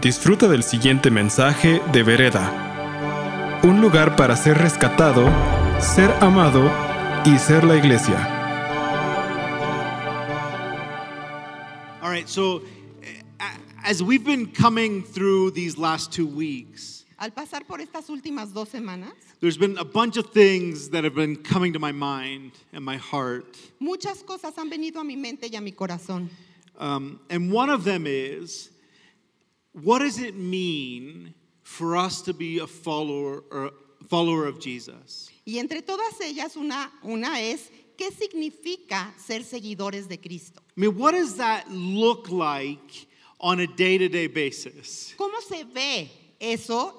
Disfruta del siguiente mensaje de Vereda. Un lugar para ser rescatado, ser amado y ser la iglesia. All right, so uh, as we've been coming through these last two weeks, Al pasar por estas últimas dos semanas, there's been a bunch of things that have been coming to my mind and my heart. muchas cosas han venido a mi mente y a mi corazón. Um, and one of them is what does it mean for us to be a follower, or follower of Jesus? Y entre todas ellas, una, una es, ¿qué significa ser seguidores de Cristo? I mean, what does that look like on a day to day basis? ¿Cómo se ve eso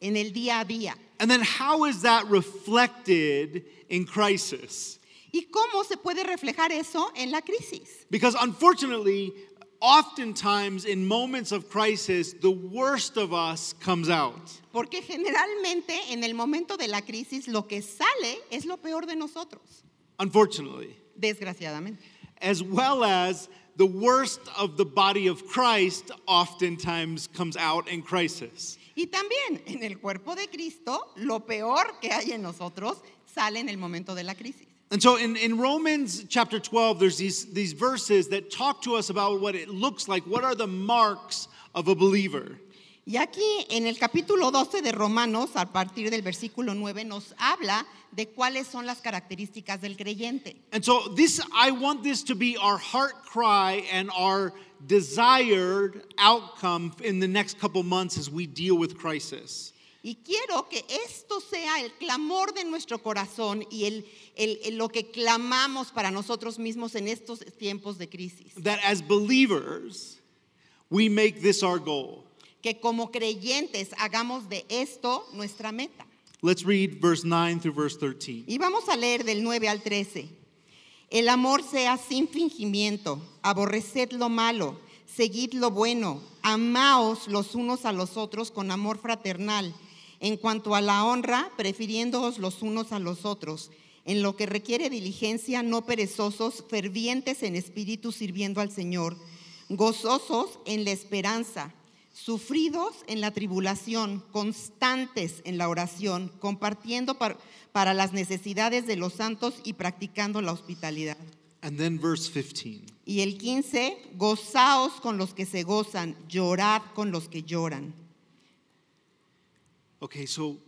en el día a día? And then how is that reflected in crisis? ¿Y cómo se puede reflejar eso en la crisis? Because unfortunately, oftentimes in moments of crisis, the worst of us comes out. Porque generalmente en el momento de la crisis lo que sale es lo peor de nosotros, Unfortunately. desgraciadamente. As well as the worst of the body of Christ oftentimes comes out in crisis. Y también en el cuerpo de Cristo, lo peor que hay en nosotros sale en el momento de la crisis. And so in, in Romans chapter 12, there's these, these verses that talk to us about what it looks like. What are the marks of a believer? Y aquí en el capítulo 12 de Romanos, a partir del versículo 9, nos habla de cuáles son las características del creyente. And so this I want this to be our heart cry and our desired outcome in the next couple months as we deal with crisis. Y quiero que esto sea el clamor de nuestro corazón y el, el- el- lo que clamamos para nosotros mismos en estos tiempos de crisis. That as believers, we make this our goal. Que como creyentes hagamos de esto nuestra meta. Let's read verse 9 through verse 13. Y vamos a leer del 9 al 13. El amor sea sin fingimiento, aborreced lo malo, seguid lo bueno, amaos los unos a los otros con amor fraternal. En cuanto a la honra, prefiriéndoos los unos a los otros. En lo que requiere diligencia, no perezosos, fervientes en espíritu sirviendo al Señor, gozosos en la esperanza, sufridos en la tribulación, constantes en la oración, compartiendo par- para las necesidades de los santos y practicando la hospitalidad. And then verse 15. Y el 15, gozaos con los que se gozan, llorad con los que lloran. Okay, so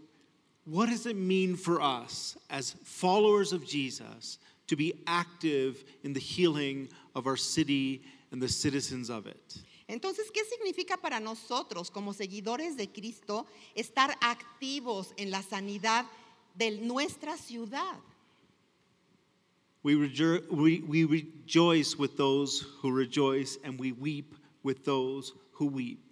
what does it mean for us as followers of Jesus to be active in the healing of our city and the citizens of it? Entonces, ¿qué significa para nosotros como seguidores de Cristo estar activos en la sanidad de nuestra ciudad? We, rejo- we, we rejoice with those who rejoice, and we weep with those who weep.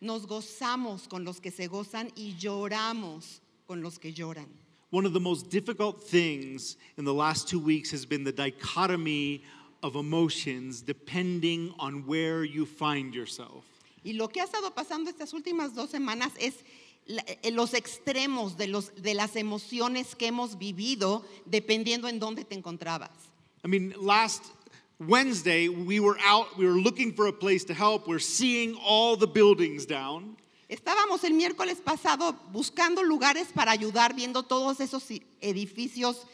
Nos gozamos con los que se gozan y lloramos con los que lloran. One of the most difficult things in the last two weeks has been the dichotomy of emotions depending on where you find yourself. Y lo que ha estado pasando estas últimas dos semanas es eh, los extremos de, los, de las emociones que hemos vivido dependiendo en dónde te encontrabas. I mean, last Wednesday, we were out, we were looking for a place to help. We're seeing all the buildings down. Estábamos el miércoles pasado buscando lugares para ayudar, viendo todos esos edificios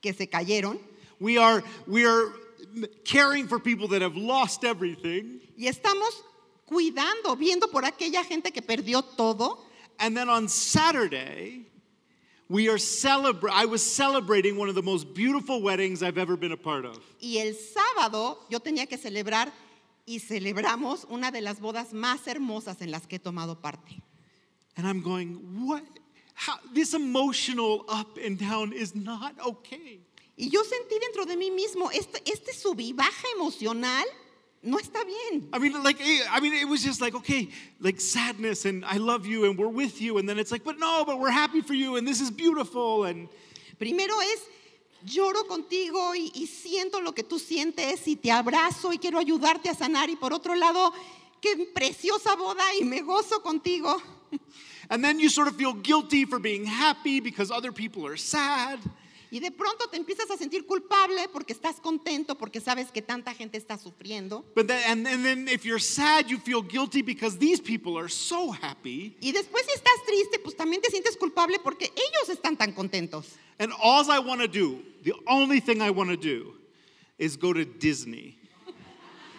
que se cayeron. We are, we are caring for people that have lost everything. Y estamos cuidando, viendo por aquella gente que perdió todo. And then on Saturday, we are celebrating, I was celebrating one of the most beautiful weddings I've ever been a part of. Y el sábado yo tenía que celebrar y celebramos una de las bodas más hermosas en las que he tomado parte. And I'm going, what? How, this emotional up and down is not okay. Y yo sentí dentro de mí mismo, este, este sub y baja emocional no está bien. I mean, like, eh, I mean, it was just like, okay, like sadness and I love you and we're with you. And then it's like, but no, but we're happy for you and this is beautiful. And Primero es, lloro contigo y, y siento lo que tú sientes y te abrazo y quiero ayudarte a sanar. Y por otro lado, qué preciosa boda y me gozo contigo. And then you sort of feel guilty for being happy because other people are sad. Y de pronto te empiezas a sentir culpable porque estás contento, porque sabes que tanta gente está sufriendo. But then, and, and then if you're sad, you feel guilty because these people are so happy. Y después si estás triste, pues también te sientes culpable porque ellos están tan contentos. And all I want to do, the only thing I want to do, is go to Disney.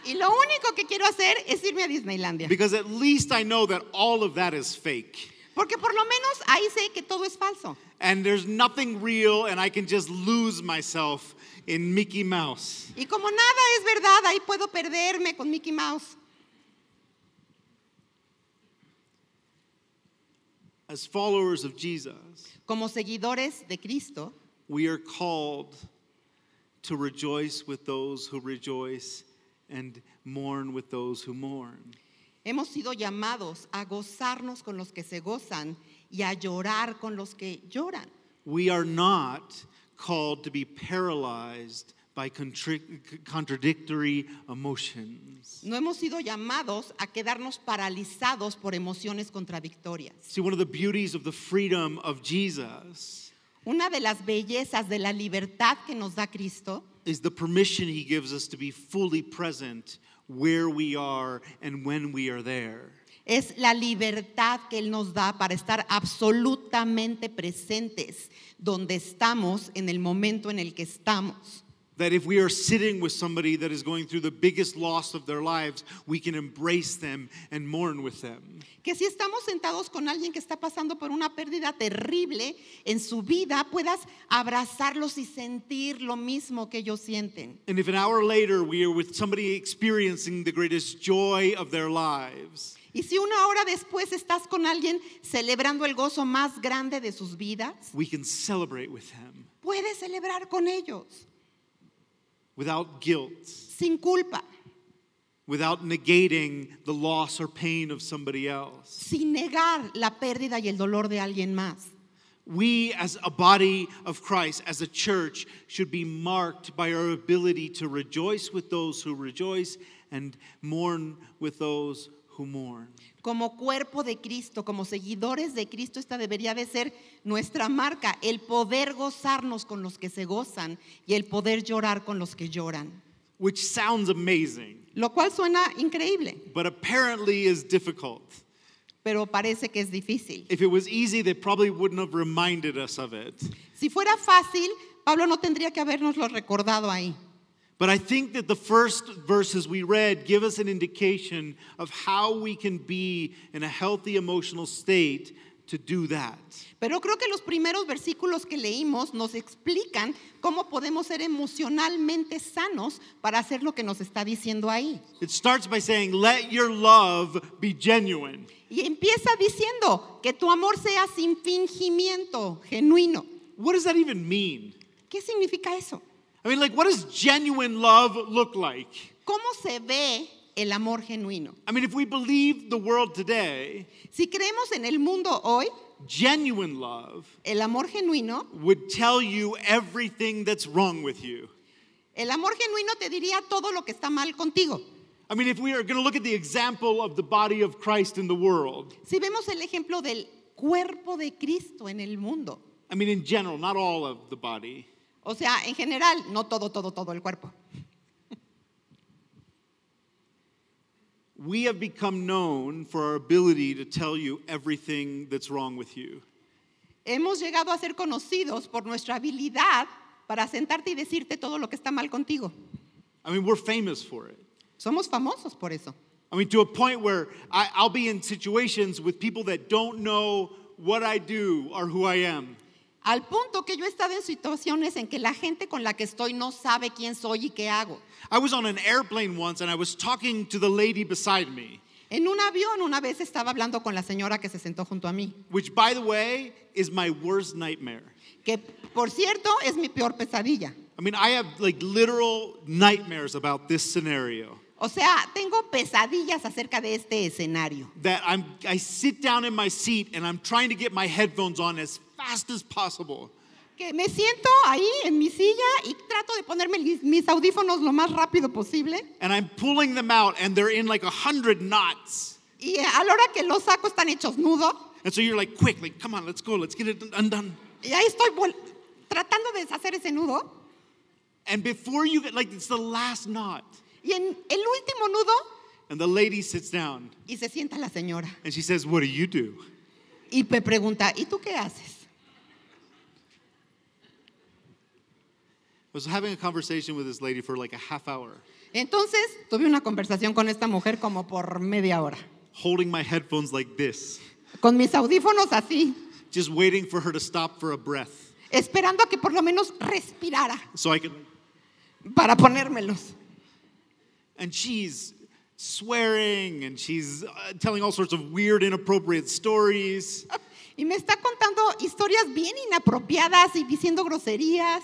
Y lo único que quiero hacer es irme a Disneylandia. Because at least I know that all of that is fake. Porque por lo menos ahí sé que todo es falso. And there's nothing real, and I can just lose myself in Mickey Mouse. Y como nada es verdad, ahí puedo perderme con Mickey Mouse. As followers of Jesus, Como seguidores de Cristo, we are called to rejoice with those who rejoice and mourn with those who mourn. Hemos sido llamados a gozarnos con los que se gozan y a llorar con los que lloran. We are not called to be paralyzed by contradictory emotions. No hemos sido llamados a quedarnos paralizados por emociones contradictorias. See, one of the beauties of the freedom of Jesus Una de las bellezas de la libertad que nos da Cristo is the permission he gives us to be fully present where we are and when we are there. es la libertad que Él nos da para estar absolutamente presentes donde estamos en el momento en el que estamos. That if we are sitting with somebody that is going through the biggest loss of their lives, we can embrace them and mourn with them. Que si estamos sentados con alguien que está pasando por una pérdida terrible en su vida, puedas abrazarlos y sentir lo mismo que ellos sienten. And if an hour later we are with somebody experiencing the greatest joy of their lives, Y si una hora después estás con alguien celebrando el gozo más grande de sus vidas, we can celebrate with them puedes celebrar con ellos without guilt, sin culpa, without negating the loss or pain of somebody else. sin negar la pérdida y el dolor de alguien más. We, as a body of Christ, as a church, should be marked by our ability to rejoice with those who rejoice and mourn with those who mourn. Como cuerpo de Cristo, como seguidores de Cristo, esta debería de ser nuestra marca, el poder gozarnos con los que se gozan y el poder llorar con los que lloran. Which sounds amazing, Lo cual suena increíble, but apparently is difficult. pero parece que es difícil. If it was easy, they probably wouldn't have reminded us of it. Si fuera fácil, Pablo no tendría que habernoslo recordado ahí. But I think that the first verses we read give us an indication of how we can be in a healthy emotional state to do that. Pero creo que los primeros versículos que leímos nos explican cómo podemos ser emocionalmente sanos para hacer lo que nos está diciendo ahí. It starts by saying, Let your love be genuine. Y empieza diciendo que tu amor sea sin fingimiento, genuino. What does that even mean? ¿Qué significa eso? I mean, like, what does genuine love look like? ¿Cómo se ve el amor genuino? I mean, if we believe the world today, Si creemos en el mundo hoy, genuine love el amor genuino, would tell you everything that's wrong with you. el amor genuino te diría todo lo que está mal contigo. I mean, if we are going to look at the example of the body of Christ in the world, Si vemos el ejemplo del cuerpo de Cristo en el mundo, I mean, in general, not all of the body, o sea, en general, no todo, todo, todo el cuerpo. we have become known for our ability to tell you everything that's wrong with you. Hemos llegado a ser conocidos por nuestra habilidad para sentarte y decirte todo lo que está mal contigo. I mean, we're famous for it. Somos famosos por eso. I mean, to a point where I, I'll be in situations with people that don't know what I do or who I am. Al punto que yo he estado en situaciones en que la gente con la que estoy no sabe quién soy y qué hago. I was on an airplane once and I was talking to the lady beside me, En un avión una vez estaba hablando con la señora que se sentó junto a mí, which, by the way, is my worst nightmare. que por cierto es mi peor pesadilla. I mean, I have like literal nightmares about this scenario. O sea, tengo pesadillas acerca de este escenario. That I'm, I sit down in my seat and I'm trying to get my headphones on as fast as possible. Que me siento ahí en mi silla y trato de ponerme mis- audífonos lo más rápido posible. And I'm pulling them out and they're in like a hundred knots. Y a la hora que los saco están hechos nudo. And so you're like, quick, like, come on, let's go, let's get it undone. Y ahí estoy tratando de deshacer ese nudo. And before you get, like, it's the last knot. Y en el último nudo, And the lady sits down y se sienta la señora. and she says, What do you do? Y me pregunta, ¿y tú qué haces? I was having a conversation with this lady for like a half hour, Entonces tuve una conversación con esta mujer como por media hora, holding my headphones like this, con mis audífonos así, just waiting for her to stop for a breath esperando a que por lo menos respirara so I could. para ponérmelos. And she's swearing and she's uh, telling all sorts of weird, inappropriate stories. Y me está contando historias bien inapropiadas y diciendo groserías.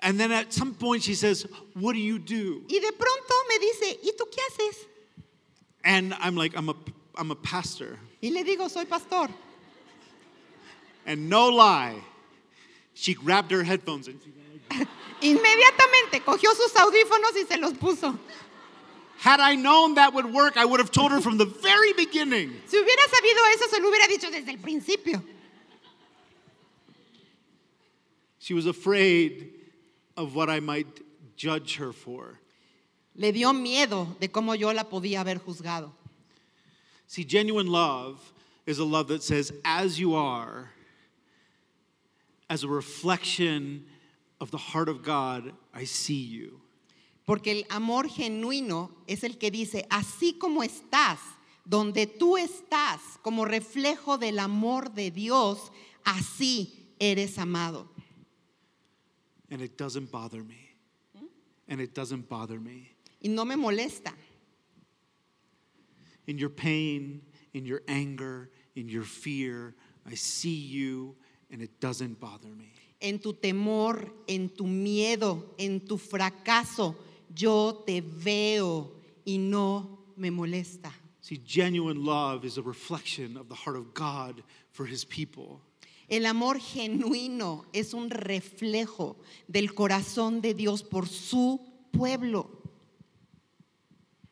And then at some point she says, What do you do? Y de pronto me dice, ¿y tú qué haces? And I'm like, I'm a, I'm a pastor. Y le digo, soy pastor. And no lie, she grabbed her headphones and she Inmediatamente cogió sus audífonos y se los puso. Had I known that would work, I would have told her from the very beginning. Si hubiera sabido eso, se lo hubiera dicho desde el principio. She was afraid of what I might judge her for. Le dio miedo de cómo yo la podía haber juzgado. See, genuine love is a love that says, as you are, as a reflection of the heart of God, I see you. Porque el amor genuino es el que dice, así como estás, donde tú estás, como reflejo del amor de Dios, así eres amado. And it doesn't bother me. And it doesn't bother me. Y no me molesta. In your pain, in your anger, in your fear, I see you and it doesn't bother me. En tu temor, en tu miedo, en tu fracaso, yo te veo y no me molesta. See, genuine love is a reflection of the heart of God for his people. El amor genuino es un reflejo del corazón de Dios por su pueblo.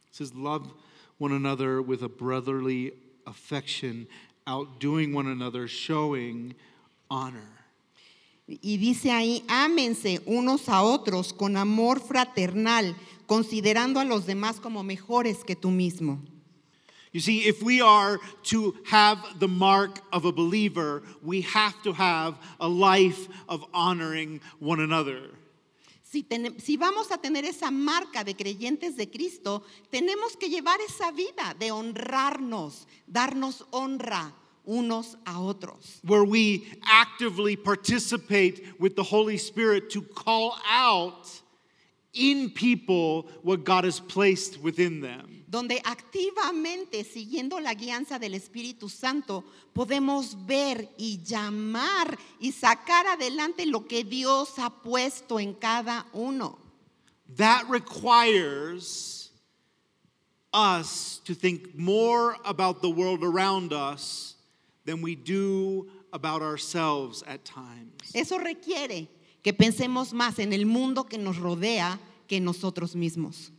It says, Love one another with a brotherly affection, outdoing one another, showing honor. Y dice ahí, ámense unos a otros con amor fraternal, considerando a los demás como mejores que tú mismo. You see, if we are to have the mark of a believer, we have to have a life of honoring one another. Si, ten- si vamos a tener esa marca de creyentes de Cristo, tenemos que llevar esa vida de honrarnos, darnos honra unos a otros. where we actively participate with the Holy Spirit to call out in people what God has placed within them. donde activamente, siguiendo la guianza del Espíritu Santo, podemos ver y llamar y sacar adelante lo que Dios ha puesto en cada uno. That requires us to think more about the world around us than we do about ourselves at times. Eso requiere que pensemos más en el mundo que nos rodea que nosotros mismos.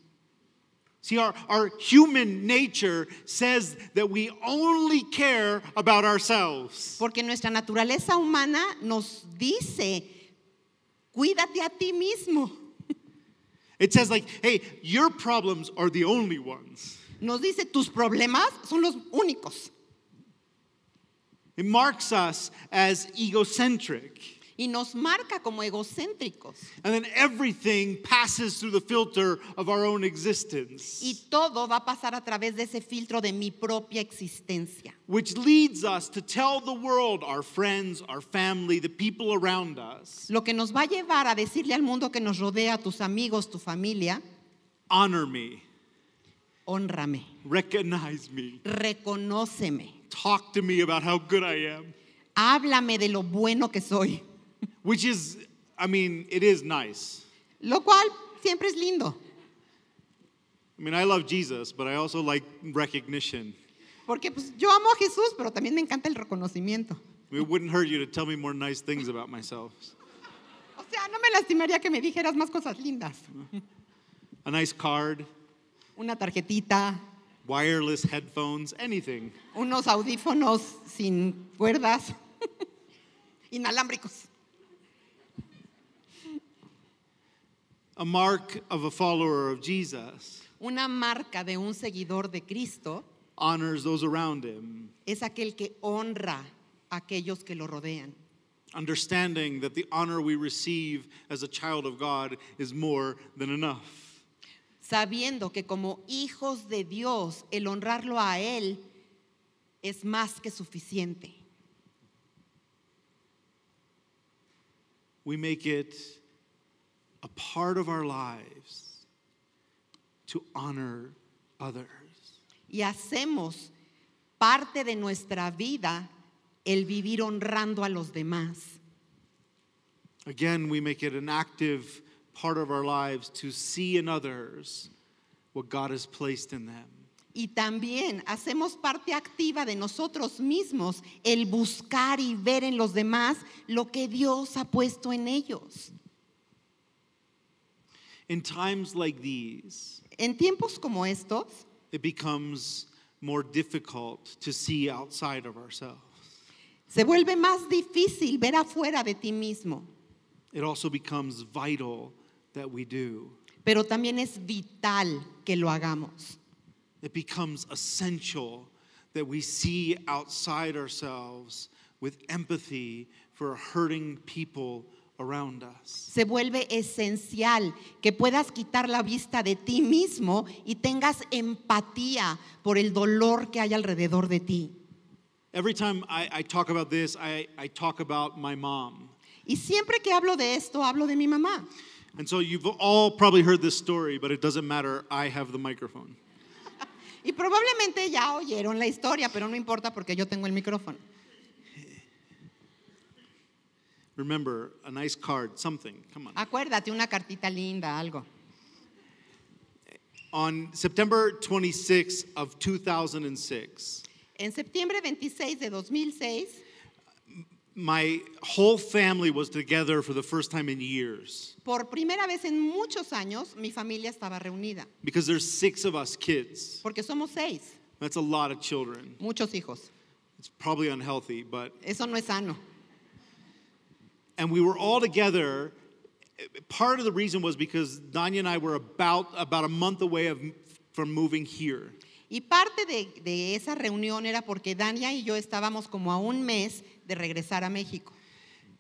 See, our, our human nature says that we only care about ourselves. Porque nuestra naturaleza humana nos dice, cuídate a ti mismo. It says, like, hey, your problems are the only ones. Nos dice, tus problemas son los únicos. It marks us as egocentric. Y nos marca como egocéntricos. And then everything passes through the filter of our own existence, Y todo va a pasar a través de ese filtro de mi propia existencia. which leads us to tell the world, our friends, our family, the people around us, Lo que nos va a llevar a decirle al mundo que nos rodea, tus amigos, tu familia, honor me, honrame, recognize me, reconóceme, talk to me about how good I am, háblame de lo bueno que soy. Which is, I mean, it is nice. Lo cual siempre es lindo, I mean, I love Jesus, but I also like recognition. porque pues, yo amo a Jesús, pero también me encanta el reconocimiento. It wouldn't hurt you to tell me more nice things about myself. O sea, no me lastimaría que me dijeras más cosas lindas. A nice card, Una tarjetita, wireless headphones, anything. unos audífonos sin cuerdas, inalámbricos. A mark of a follower of Jesus Una marca de un seguidor de Cristo honors those around him, es aquel que honra a aquellos que lo rodean, understanding that the honor we receive as a child of God is more than enough. sabiendo que como hijos de Dios el honrarlo a Él es más que suficiente. We make it a part of our lives to honor others. Y hacemos parte de nuestra vida el vivir honrando a los demás. Again, we make it an active part of our lives to see in others what God has placed in them. Y también hacemos parte activa de nosotros mismos el buscar y ver en los demás lo que Dios ha puesto en ellos. In times like these, En tiempos como estos, it becomes more difficult to see outside of ourselves. se vuelve más difícil ver afuera de ti mismo, It also becomes vital that we do. pero también es vital que lo hagamos. It becomes essential that we see outside ourselves with empathy for hurting people around us. Se vuelve esencial que puedas quitar la vista de ti mismo y tengas empatía por el dolor que hay alrededor de ti. Every time I, I talk about this, I, I talk about my mom. Y siempre que hablo de esto, hablo de mi mamá. And so you've all probably heard this story, but it doesn't matter. I have the microphone. Y probablemente ya oyeron la historia, pero no importa porque yo tengo el micrófono. Remember, a nice card, something. Come on. Acuérdate, una cartita linda, algo. On September 26th of 2006, En septiembre 26 de 2006, my whole family was together for the first time in years por primera vez en muchos años, mi familia estaba reunida, because there's six of us kids. porque somos seis, That's a lot of children. muchos hijos. It's probably unhealthy, but Eso no es sano. And we were all together. Part of the reason was because Danya and I were about about a month away of, from moving here. Y parte de, de esa reunión era porque Dania y yo estábamos como a un mes de regresar a México.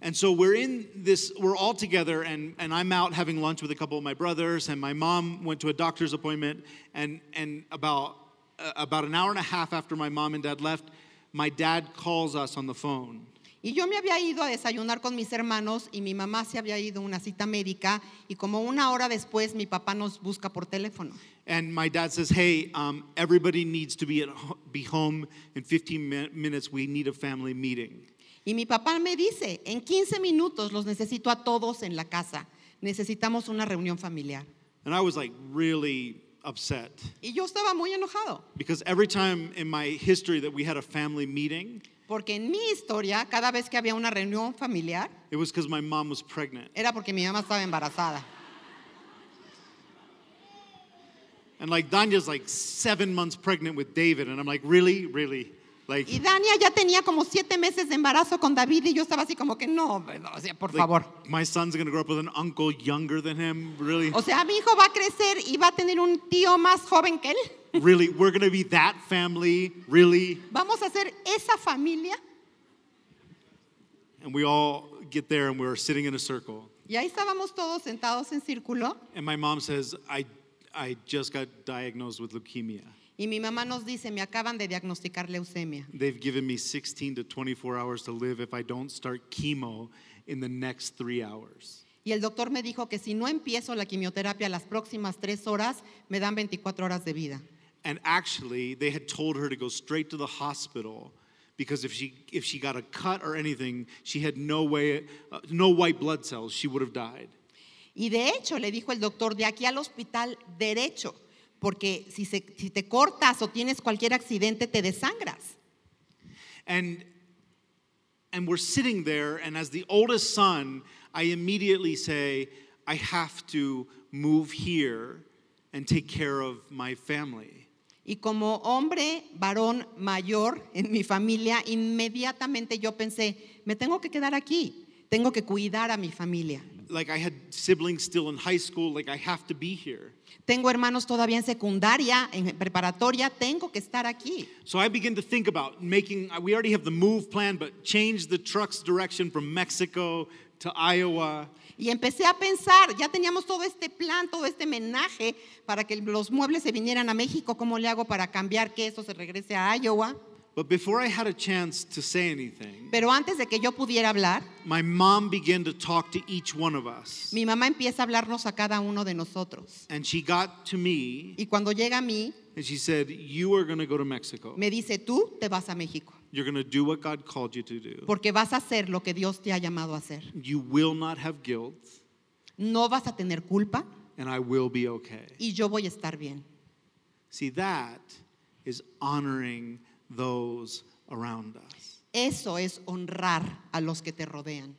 And so we're in this, we're all together, and, and I'm out having lunch with a couple of my brothers, and my mom went to a doctor's appointment, and, and about, uh, about an hour and a half after my mom and dad left, my dad calls us on the phone. Y yo me había ido a desayunar con mis hermanos y mi mamá se había ido a una cita médica y como una hora después mi papá nos busca por teléfono. And my dad says, Hey, um, everybody needs to be, at, ho- be home in 15 mi- minutes. We need a family meeting. Y mi papá me dice, en 15 minutos los necesito a todos en la casa. Necesitamos una reunión familiar. And I was like really upset Y yo estaba muy enojado, because every time in my history that we had a family meeting, porque en mi historia, cada vez que había una reunión familiar, it was because my mom was pregnant. era porque mi mamá estaba embarazada. And like Danya's like seven months pregnant with David, and I'm like, really, really, like, Y Dania ya tenía como siete meses de embarazo con David y yo estaba así como que no, no, o sea, por like, favor. my son's gonna grow up with an uncle younger than him. Really, O sea, mi hijo va a crecer y va a tener un tío más joven que él. really, we're gonna be that family, really. Vamos a ser esa familia. And we all get there, and we're sitting in a circle. Y ahí estábamos todos sentados en círculo And my mom says, I, I just got diagnosed with leukemia. Y mi mamá nos dice, me acaban de diagnosticar leucemia. They've given me 16 to 24 hours to live if I don't start chemo in the next three hours. Y el doctor me dijo que si no empiezo la quimioterapia las próximas tres horas, me dan 24 horas de vida. And actually, they had told her to go straight to the hospital because if she if she got a cut or anything, she had no way, uh, no white blood cells. She would have died. Y de hecho, le dijo el doctor, de aquí al hospital derecho, porque si, se- si te cortas o tienes cualquier accidente, te desangras. And and we're sitting there, and as the oldest son, I immediately say, I have to move here and take care of my family. Y como hombre, varón mayor en mi familia, inmediatamente yo pensé, me tengo que quedar aquí, tengo que cuidar a mi familia. Like I had siblings still in high school, like I have to be here. Tengo hermanos todavía en secundaria, en preparatoria, tengo que estar aquí. So I begin to think about making, we already have the move plan, but change the truck's direction from Mexico to Iowa. Y empecé a pensar, ya teníamos todo este plan, todo este menaje para que los muebles se vinieran a México, ¿cómo le hago para cambiar que eso se regrese a Iowa? But before I had a chance to say anything, Pero antes de que yo pudiera hablar, my mom began to talk to each one of us. mi mamá empieza a hablarnos a cada uno de nosotros. And she got to me Y cuando llega a mí, and she said, You are going to go to Mexico. me dice, tú te vas a México, You're going to do what God called you to do. porque vas a hacer lo que Dios te ha llamado a hacer. You will not have guilt, No vas a tener culpa and I will be okay. y yo voy a estar bien. See, that is honoring those around us. Eso es honrar a los que te rodean.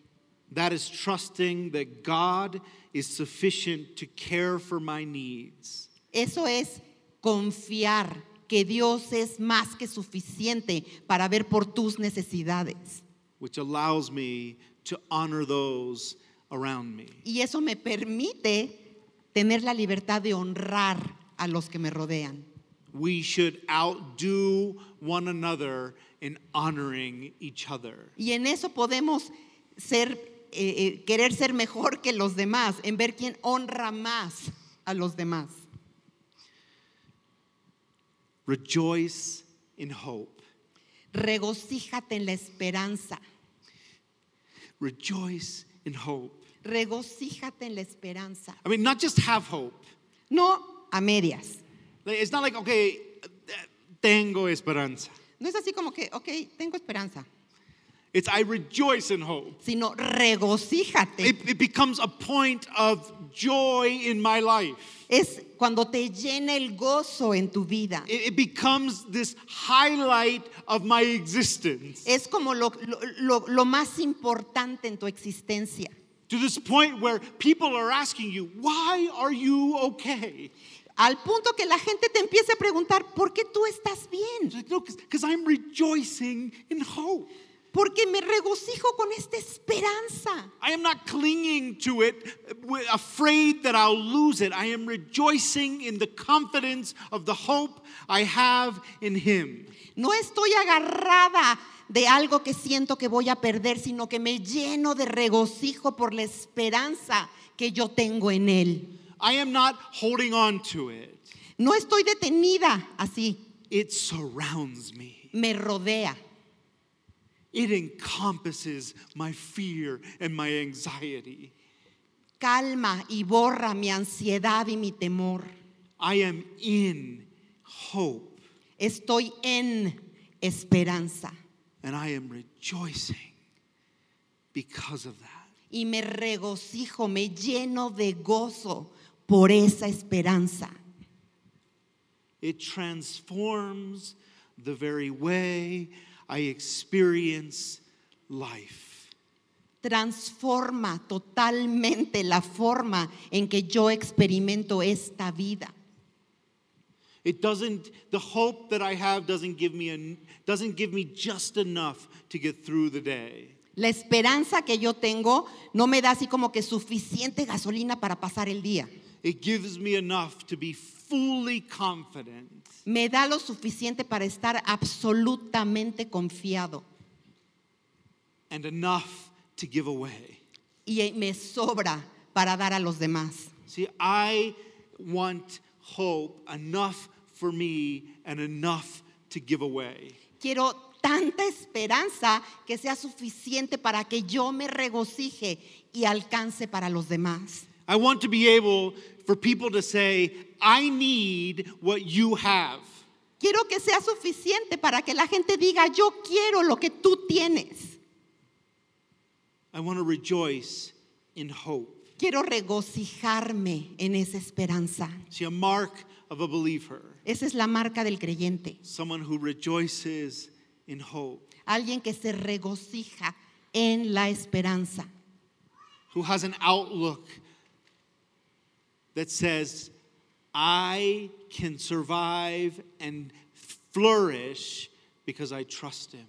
That is trusting that God is sufficient to care for my needs. Eso es confiar que Dios es más que suficiente para ver por tus necesidades. which allows me to honor those around me. Y eso me permite tener la libertad de honrar a los que me rodean. We should outdo one another in honoring each other. Y en eso podemos ser, eh, eh, querer ser mejor que los demás, en ver quién honra más a los demás. Rejoice in hope. Regocíjate en la esperanza. Rejoice in hope. Regocíjate en la esperanza. I mean, not just have hope. No a medias. It's not like, okay, tengo esperanza. No es así como que, ok, tengo esperanza, It's I rejoice in hope. sino regocíjate. It, it becomes a point of joy in my life. es cuando te llena el gozo en tu vida. It, it becomes this highlight of my existence. Es como lo- lo- lo más importante en tu existencia. To this point where people are asking you, why are you okay? Al punto que la gente te empiece a preguntar, ¿por qué tú estás bien? because I'm rejoicing in hope. Porque me regocijo con esta esperanza. I am not clinging to it, afraid that I'll lose it. I am rejoicing in the confidence of the hope I have in Him. No estoy agarrada de algo que siento que voy a perder, sino que me lleno de regocijo por la esperanza que yo tengo en Él. I am not holding on to it, No estoy detenida así, it surrounds me. me rodea. It encompasses my fear and my anxiety. Calma y borra mi ansiedad y mi temor. I am in hope Estoy en esperanza and I am rejoicing because of that. y me regocijo, me lleno de gozo por esa esperanza. It transforms the very way I experience life. Transforma totalmente la forma en que yo experimento esta vida. It doesn't the hope that I have doesn't give me a, doesn't give me just enough to get through the day. La esperanza que yo tengo no me da así como que suficiente gasolina para pasar el día. It gives me enough to be fully confident Me da lo suficiente para estar absolutamente confiado and enough to give away. y me sobra para dar a los demás. See, I want hope enough for me and enough to give away. Quiero tanta esperanza que sea suficiente para que yo me regocije y alcance para los demás. I want to be able for people to say, I need what you have. Quiero que sea suficiente para que la gente diga, yo quiero lo que tú tienes. I want to rejoice in hope. Quiero regocijarme en esa esperanza. See, a mark of a believer, Esa es la marca del creyente. someone who rejoices in hope, Alguien que se regocija en la esperanza. who has an outlook that says, I can survive and flourish because I trust him.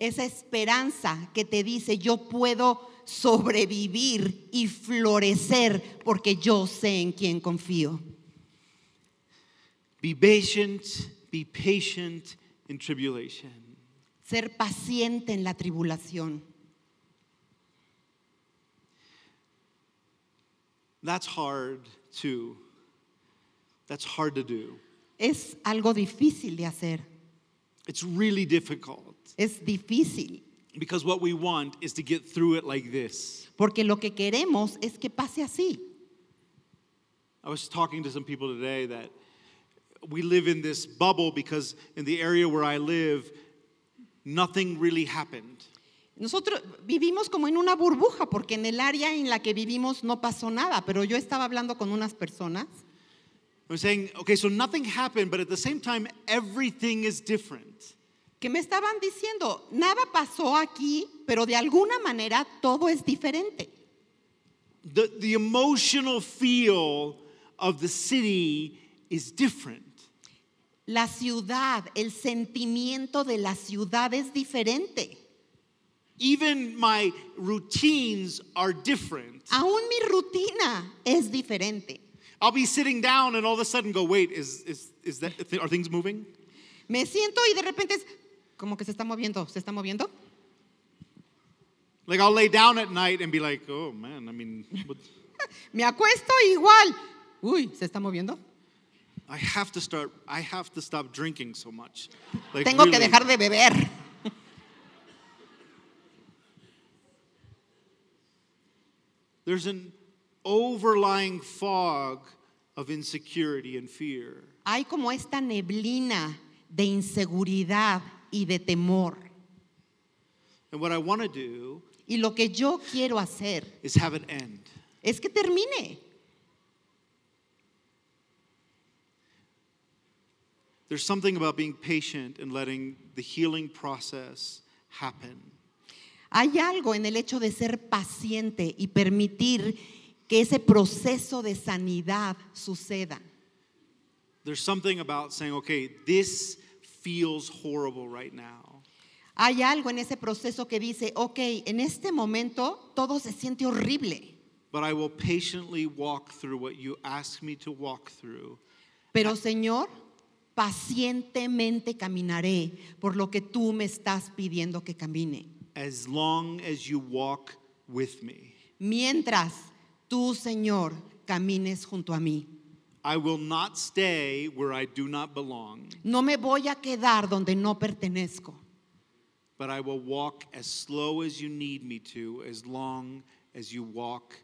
esa esperanza que te dice, yo puedo sobrevivir y florecer porque yo sé en quién confío. Be patient, be patient in tribulation. Ser paciente en la tribulación. That's hard to that's hard to do. Es algo difícil de hacer. It's really difficult Es difícil. because what we want is to get through it like this. Porque lo que queremos es que pase así. I was talking to some people today that we live in this bubble because in the area where I live, nothing really happened. Nosotros vivimos como en una burbuja porque en el área en la que vivimos no pasó nada, pero yo estaba hablando con unas personas saying, okay, so nothing happened, but at the same time, everything is different. que me estaban diciendo, nada pasó aquí, pero de alguna manera todo es diferente. The, the emotional feel of the city is different. La ciudad, el sentimiento de la ciudad es diferente. Even my routines are different. Aún mi rutina es diferente. I'll be sitting down and all of a sudden go, wait, is, is, is that, are things moving? Me siento y de repente es como que se está moviendo, se está moviendo. Like I'll lay down at night and be like, oh man, I mean, what, Me acuesto igual. Uy, se está moviendo. I have to start, I have to stop drinking so much. Like, Tengo que really. dejar de beber. There's an overlying fog of insecurity and fear. Hay como esta neblina de inseguridad y de temor. And what I want to do Y lo que yo quiero hacer is have it end. es que termine. There's something about being patient and letting the healing process happen. Hay algo en el hecho de ser paciente y permitir que ese proceso de sanidad suceda. There's something about saying, okay, this feels horrible right now. Hay algo en ese proceso que dice, ok, en este momento todo se siente horrible, But I will patiently walk through what you ask me to walk through. pero Señor, pacientemente caminaré por lo que tú me estás pidiendo que camine. As long as you walk with me. Mientras tú, Señor, camines junto a mí. I will not stay where I do not belong, No me voy a quedar donde no pertenezco, but I will walk as slow as you need me to, as long as you walk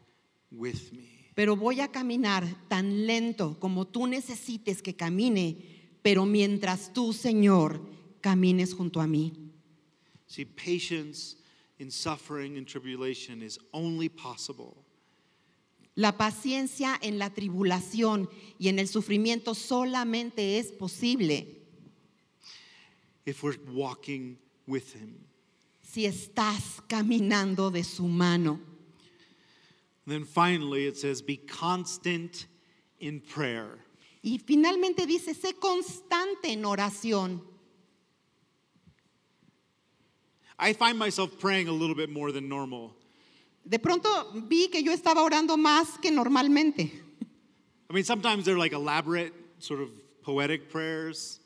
with me. pero voy a caminar tan lento como tú necesites que camine, pero mientras tú, Señor, camines junto a mí. See, patience in suffering and tribulation is only possible La paciencia en la tribulación y en el sufrimiento solamente es posible if we're walking with Him. si estás caminando de su mano. then finally, it says, be constant in prayer. Y finalmente dice, sé constante en oración. I find myself praying a little bit more than normal. De pronto vi que yo estaba orando más que normalmente. I mean, sometimes they're like elaborate, sort of poetic prayers.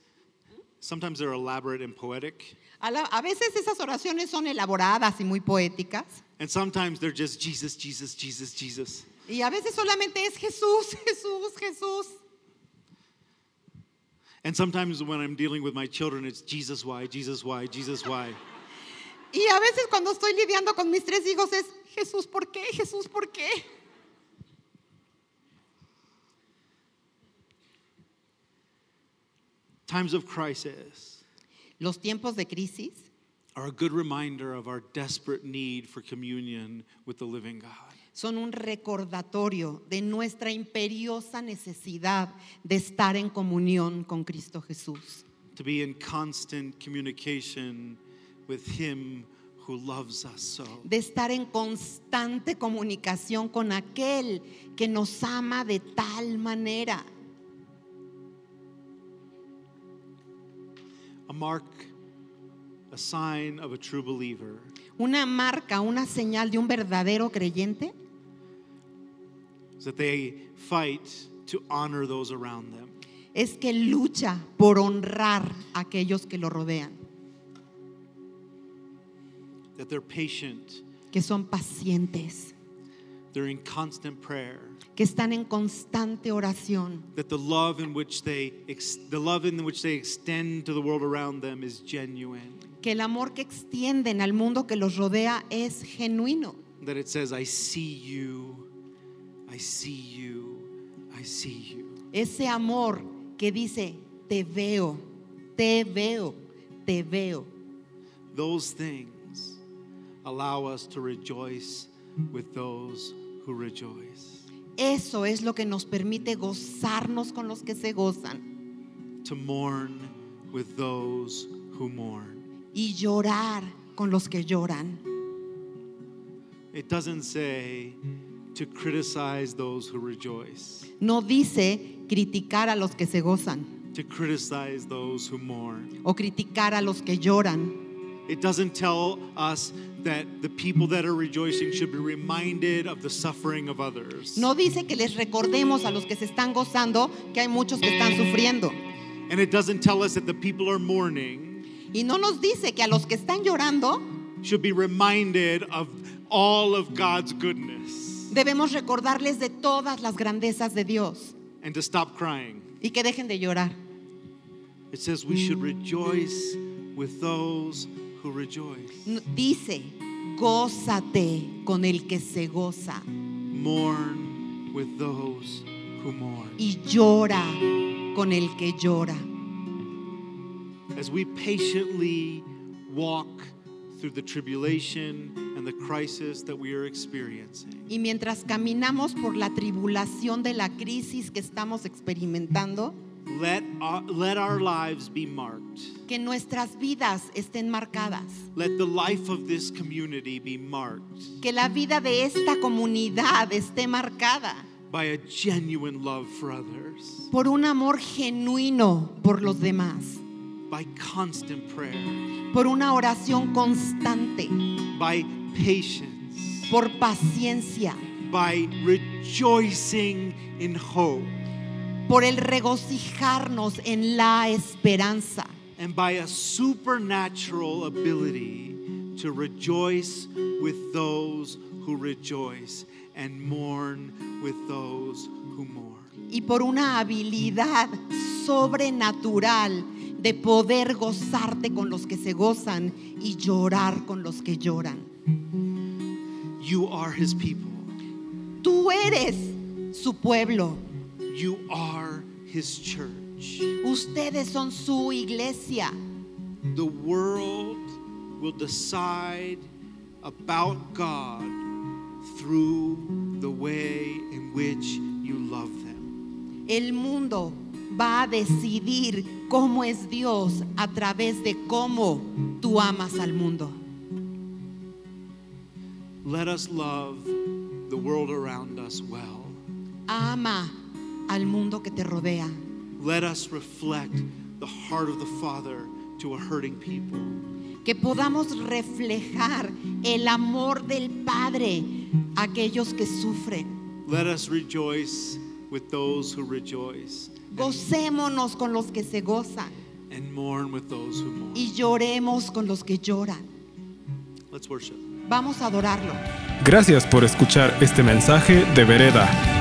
Sometimes they're elaborate and poetic. A, la- a veces esas oraciones son elaboradas y muy poéticas. And sometimes they're just Jesus, Jesus, Jesus, Jesus. Y a veces solamente es Jesús, Jesús, Jesús. And sometimes when I'm dealing with my children, it's Jesus, why, Jesus, why, Jesus, why. Y a veces cuando estoy lidiando con mis tres hijos es Jesús, ¿por qué? Jesús, ¿por qué? Times of crisis Los tiempos de crisis are a good reminder of our desperate need for communion with the living God. son un recordatorio de nuestra imperiosa necesidad de estar en comunión con Cristo Jesús, to be in constant communication with Him who loves us so. de estar en constante comunicación con aquel que nos ama de tal manera. A mark a sign of a true believer una marca, una señal de un verdadero creyente, is that they fight to honor those around them. es que lucha por honrar a aquellos que lo rodean, That they're patient, que son pacientes, they're in constant prayer. que están en constante oración, That the love in which they ex- the love in which they extend to the world around them is genuine. que el amor que extienden al mundo que los rodea es genuino, That it says, I see you, I see you, I see you. ese amor que dice, te veo, te veo, te veo. Those things allow us to rejoice with those who rejoice, Eso es lo que nos permite gozarnos con los que se gozan to mourn with those who mourn. y llorar con los que lloran. It doesn't say to criticize those who rejoice, No dice criticar a los que se gozan to criticize those who mourn. o criticar a los que lloran. It doesn't tell us that the people that are rejoicing should be reminded of the suffering of others. No dice que les recordemos a los que se están gozando que hay muchos que están sufriendo. And it doesn't tell us that the people are mourning Y no nos dice que a los que están llorando should be reminded of all of God's goodness debemos recordarles de todas las grandezas de Dios and to stop crying. y que dejen de llorar. It says we should rejoice with those who rejoice, Dice, gózate con el que se goza mourn with those who mourn. y llora con el que llora. As we patiently walk through the tribulation and the crisis that we are experiencing, Y mientras caminamos por la tribulación de la crisis que estamos experimentando, let our, let our lives be marked. que nuestras vidas estén marcadas, Let the life of this community be marked que la vida de esta comunidad esté marcada by a genuine love for others, por un amor genuino por los demás, by constant prayer, por una oración constante, by patience, por paciencia, by rejoicing in hope, por el regocijarnos en la esperanza and by a supernatural ability to rejoice with those who rejoice and mourn with those who mourn. y por una habilidad sobrenatural de poder gozarte con los que se gozan y llorar con los que lloran. You are his people. Tú eres su pueblo, You are his church. ustedes son su iglesia. The world will decide about God through the way in which you love them. El mundo va a decidir cómo es Dios a través de cómo tú amas al mundo. Let us love the world around us well. Ama al mundo que te rodea. Let us reflect the heart of the Father to a hurting people. Que podamos reflejar el amor del Padre a aquellos que sufren. Let us rejoice with those who rejoice Gocémonos con los que se gozan and mourn with those who mourn. y lloremos con los que lloran. Let's worship. Vamos a adorarlo. Gracias por escuchar este mensaje de Vereda.